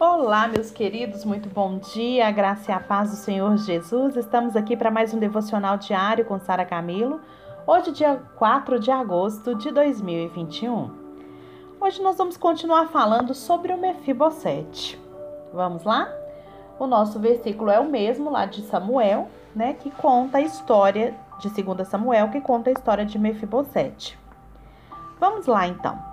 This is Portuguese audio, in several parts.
Olá, meus queridos, muito bom dia, graça e a paz do Senhor Jesus. Estamos aqui para mais um devocional diário com Sara Camilo, hoje, dia 4 de agosto de 2021. Hoje nós vamos continuar falando sobre o Mefibosete. Vamos lá? O nosso versículo é o mesmo lá de Samuel, né, que conta a história de 2 Samuel, que conta a história de Mefibosete. Vamos lá então.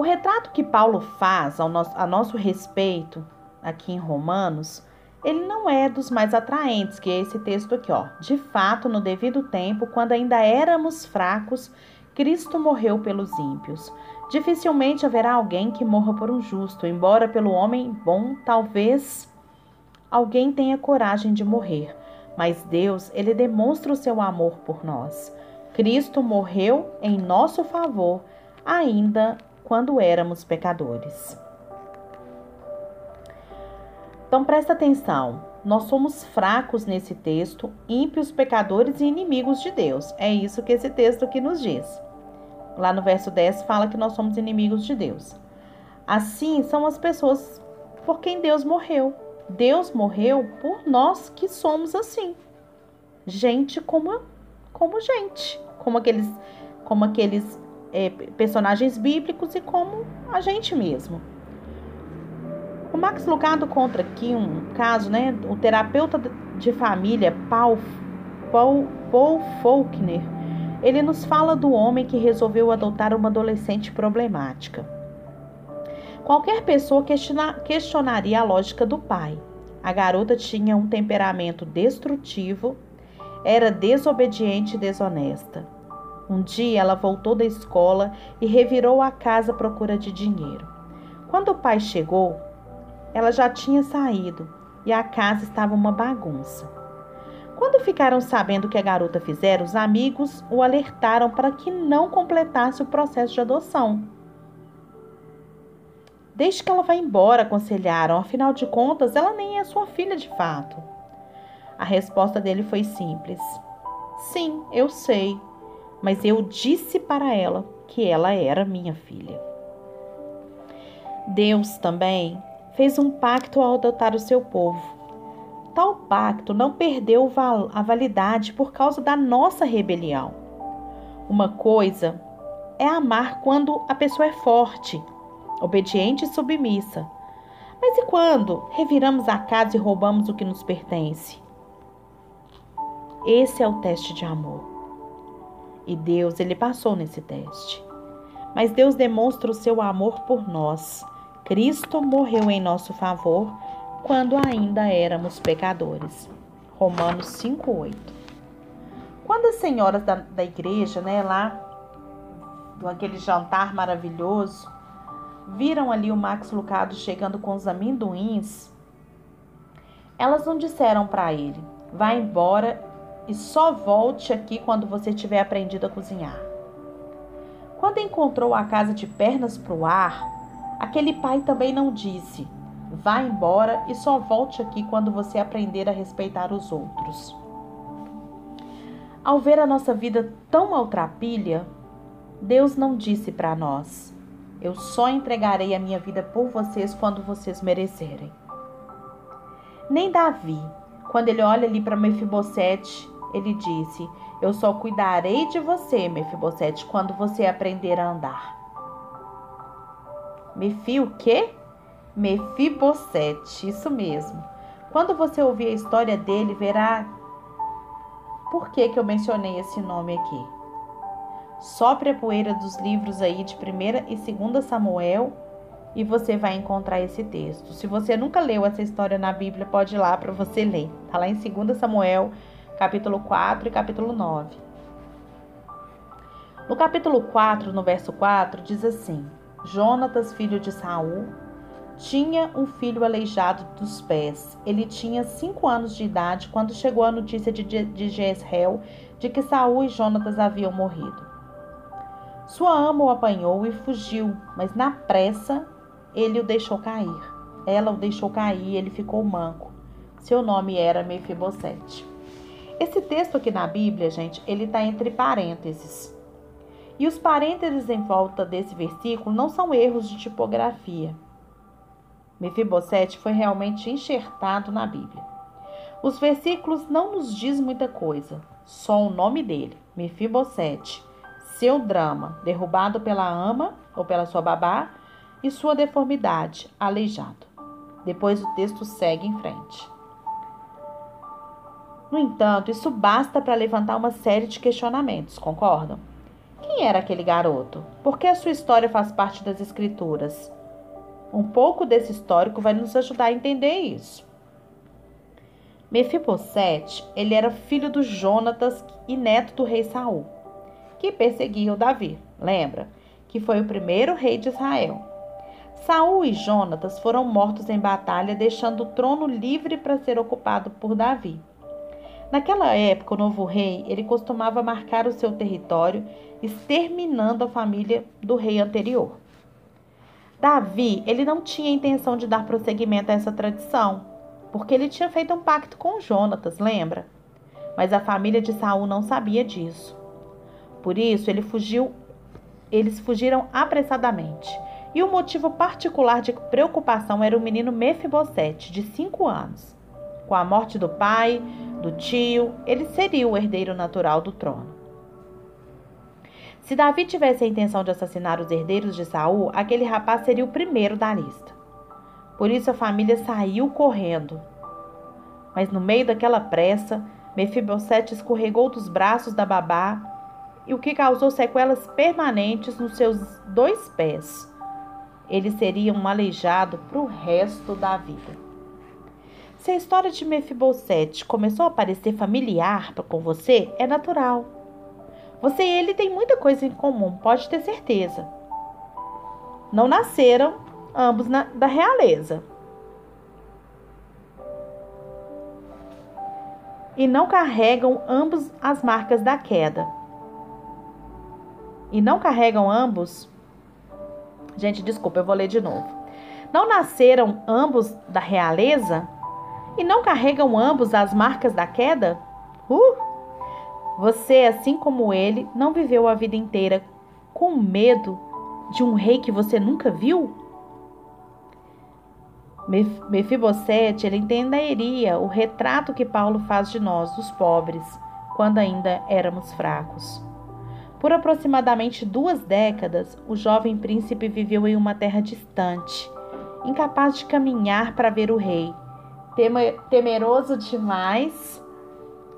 O retrato que Paulo faz ao nosso, a nosso respeito aqui em Romanos, ele não é dos mais atraentes, que é esse texto aqui, ó. De fato, no devido tempo, quando ainda éramos fracos, Cristo morreu pelos ímpios. Dificilmente haverá alguém que morra por um justo, embora pelo homem bom, talvez alguém tenha coragem de morrer. Mas Deus, ele demonstra o seu amor por nós. Cristo morreu em nosso favor, ainda quando éramos pecadores. Então presta atenção. Nós somos fracos nesse texto, ímpios, pecadores e inimigos de Deus. É isso que esse texto aqui nos diz. Lá no verso 10 fala que nós somos inimigos de Deus. Assim são as pessoas por quem Deus morreu. Deus morreu por nós que somos assim. Gente como como gente, como aqueles como aqueles é, personagens bíblicos e como a gente mesmo. O Max Lucado conta aqui um caso, né? O terapeuta de família Paul, Paul, Paul Faulkner, ele nos fala do homem que resolveu adotar uma adolescente problemática. Qualquer pessoa questiona, questionaria a lógica do pai. A garota tinha um temperamento destrutivo, era desobediente e desonesta. Um dia ela voltou da escola e revirou a casa à procura de dinheiro. Quando o pai chegou, ela já tinha saído e a casa estava uma bagunça. Quando ficaram sabendo o que a garota fizera, os amigos o alertaram para que não completasse o processo de adoção. Deixe que ela vá embora, aconselharam. Afinal de contas, ela nem é sua filha de fato. A resposta dele foi simples: Sim, eu sei mas eu disse para ela que ela era minha filha. Deus também fez um pacto ao adotar o seu povo. Tal pacto não perdeu a validade por causa da nossa rebelião. Uma coisa é amar quando a pessoa é forte, obediente e submissa. Mas e quando reviramos a casa e roubamos o que nos pertence? Esse é o teste de amor. E Deus, ele passou nesse teste. Mas Deus demonstra o seu amor por nós. Cristo morreu em nosso favor quando ainda éramos pecadores. Romanos 5:8. Quando as senhoras da, da igreja, né, lá do aquele jantar maravilhoso, viram ali o Max Lucado chegando com os amendoins, elas não disseram para ele: "Vá embora e só volte aqui quando você tiver aprendido a cozinhar. Quando encontrou a casa de pernas para o ar, aquele pai também não disse: vá embora e só volte aqui quando você aprender a respeitar os outros. Ao ver a nossa vida tão maltrapilha, Deus não disse para nós: eu só entregarei a minha vida por vocês quando vocês merecerem. Nem Davi, quando ele olha ali para Mefibosete, ele disse: Eu só cuidarei de você, Mefibosete, quando você aprender a andar. Mefi o quê? Mefibosete, isso mesmo. Quando você ouvir a história dele, verá por que, que eu mencionei esse nome aqui. Sopre a poeira dos livros aí de 1 e 2 Samuel e você vai encontrar esse texto. Se você nunca leu essa história na Bíblia, pode ir lá para você ler. Está lá em 2 Samuel capítulo 4 e capítulo 9. No capítulo 4, no verso 4, diz assim: Jonatas, filho de Saul, tinha um filho aleijado dos pés. Ele tinha cinco anos de idade quando chegou a notícia de, de Jezreel de que Saul e Jonatas haviam morrido. Sua ama o apanhou e fugiu, mas na pressa ele o deixou cair. Ela o deixou cair e ele ficou manco. Seu nome era Mefibosete. Esse texto aqui na Bíblia, gente, ele está entre parênteses. E os parênteses em volta desse versículo não são erros de tipografia. Mefibosete foi realmente enxertado na Bíblia. Os versículos não nos diz muita coisa, só o nome dele, Mefibosete, seu drama, derrubado pela ama ou pela sua babá, e sua deformidade, aleijado. Depois o texto segue em frente. No entanto, isso basta para levantar uma série de questionamentos, concordam? Quem era aquele garoto? Por que a sua história faz parte das Escrituras? Um pouco desse histórico vai nos ajudar a entender isso. Mefibosete, ele era filho do Jonatas e neto do rei Saul, que perseguia o Davi, lembra? Que foi o primeiro rei de Israel. Saul e Jonatas foram mortos em batalha, deixando o trono livre para ser ocupado por Davi. Naquela época, o novo rei, ele costumava marcar o seu território, exterminando a família do rei anterior. Davi, ele não tinha intenção de dar prosseguimento a essa tradição, porque ele tinha feito um pacto com Jonatas, lembra? Mas a família de Saul não sabia disso. Por isso, ele fugiu, eles fugiram apressadamente. E o motivo particular de preocupação era o menino Mefibosete, de cinco anos. Com a morte do pai, do tio, ele seria o herdeiro natural do trono. Se Davi tivesse a intenção de assassinar os herdeiros de Saul, aquele rapaz seria o primeiro da lista. Por isso a família saiu correndo. Mas no meio daquela pressa, Mefibosete escorregou dos braços da babá, e o que causou sequelas permanentes nos seus dois pés. Ele seria um aleijado para o resto da vida. Se a história de Mefibosete começou a parecer familiar com você, é natural. Você e ele têm muita coisa em comum, pode ter certeza. Não nasceram ambos na, da realeza. E não carregam ambos as marcas da queda. E não carregam ambos. Gente, desculpa, eu vou ler de novo. Não nasceram ambos da realeza? E não carregam ambos as marcas da queda? Uh! Você, assim como ele, não viveu a vida inteira com medo de um rei que você nunca viu? Mefibosete, ele entenderia o retrato que Paulo faz de nós, os pobres, quando ainda éramos fracos. Por aproximadamente duas décadas, o jovem príncipe viveu em uma terra distante, incapaz de caminhar para ver o rei, temeroso demais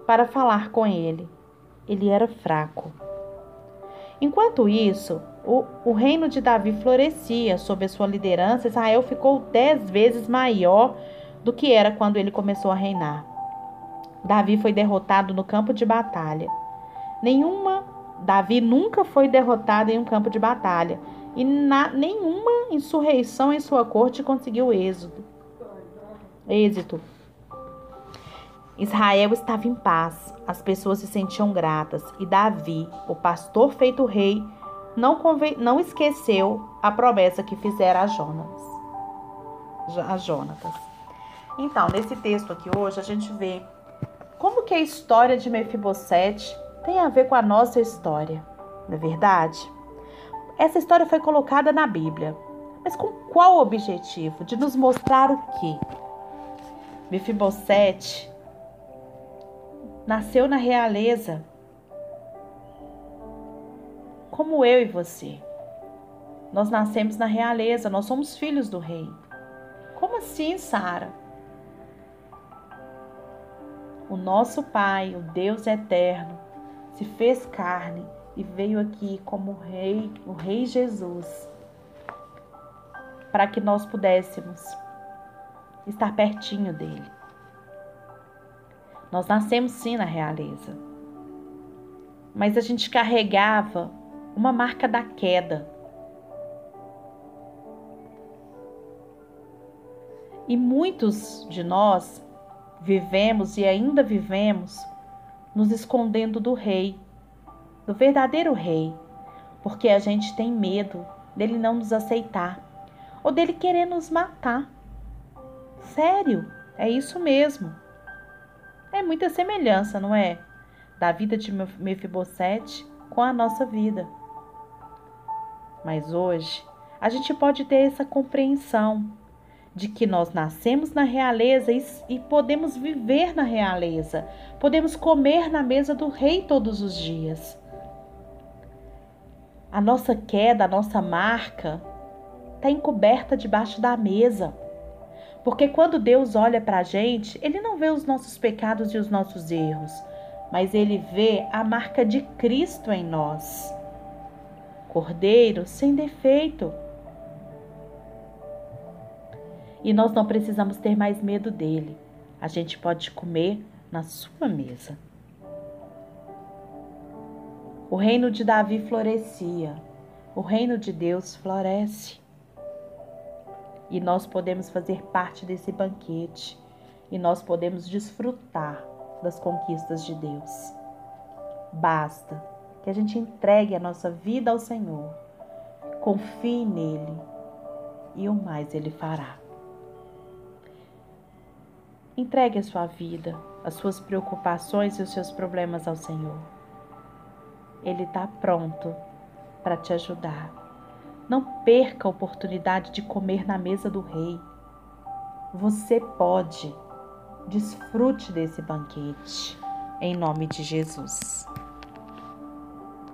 para falar com ele. Ele era fraco. Enquanto isso, o, o reino de Davi florescia sob a sua liderança. Israel ficou dez vezes maior do que era quando ele começou a reinar. Davi foi derrotado no campo de batalha. Nenhuma Davi nunca foi derrotado em um campo de batalha e na, nenhuma insurreição em sua corte conseguiu êxito. Êxito. Israel estava em paz, as pessoas se sentiam gratas e Davi, o pastor feito rei, não, não esqueceu a promessa que fizera a Jonas. A Jonatas. Então, nesse texto aqui hoje, a gente vê como que a história de Mefibosete tem a ver com a nossa história, não é verdade? Essa história foi colocada na Bíblia, mas com qual objetivo? De nos mostrar o quê? Mefibosete nasceu na realeza, como eu e você. Nós nascemos na realeza, nós somos filhos do rei. Como assim, Sara? O nosso Pai, o Deus eterno, se fez carne e veio aqui como rei, o rei Jesus, para que nós pudéssemos estar pertinho dele. Nós nascemos sim na realeza, mas a gente carregava uma marca da queda. E muitos de nós vivemos e ainda vivemos nos escondendo do Rei, do verdadeiro Rei, porque a gente tem medo dele não nos aceitar ou dele querer nos matar. Sério, é isso mesmo. É muita semelhança, não é? Da vida de Mefibosete com a nossa vida. Mas hoje a gente pode ter essa compreensão de que nós nascemos na realeza e, podemos viver na realeza, podemos comer na mesa do Rei todos os dias. A nossa queda, a nossa marca, está encoberta debaixo da mesa. Porque quando Deus olha para a gente, Ele não vê os nossos pecados e os nossos erros, mas Ele vê a marca de Cristo em nós. Cordeiro sem defeito. E nós não precisamos ter mais medo dele. A gente pode comer na sua mesa. O reino de Davi florescia, o reino de Deus floresce e nós podemos fazer parte desse banquete e nós podemos desfrutar das conquistas de Deus. Basta que a gente entregue a nossa vida ao Senhor, confie nele e o mais ele fará. Entregue a sua vida, as suas preocupações e os seus problemas ao Senhor. Ele está pronto para te ajudar. Não perca a oportunidade de comer na mesa do rei. Você pode. Desfrute desse banquete. Em nome de Jesus.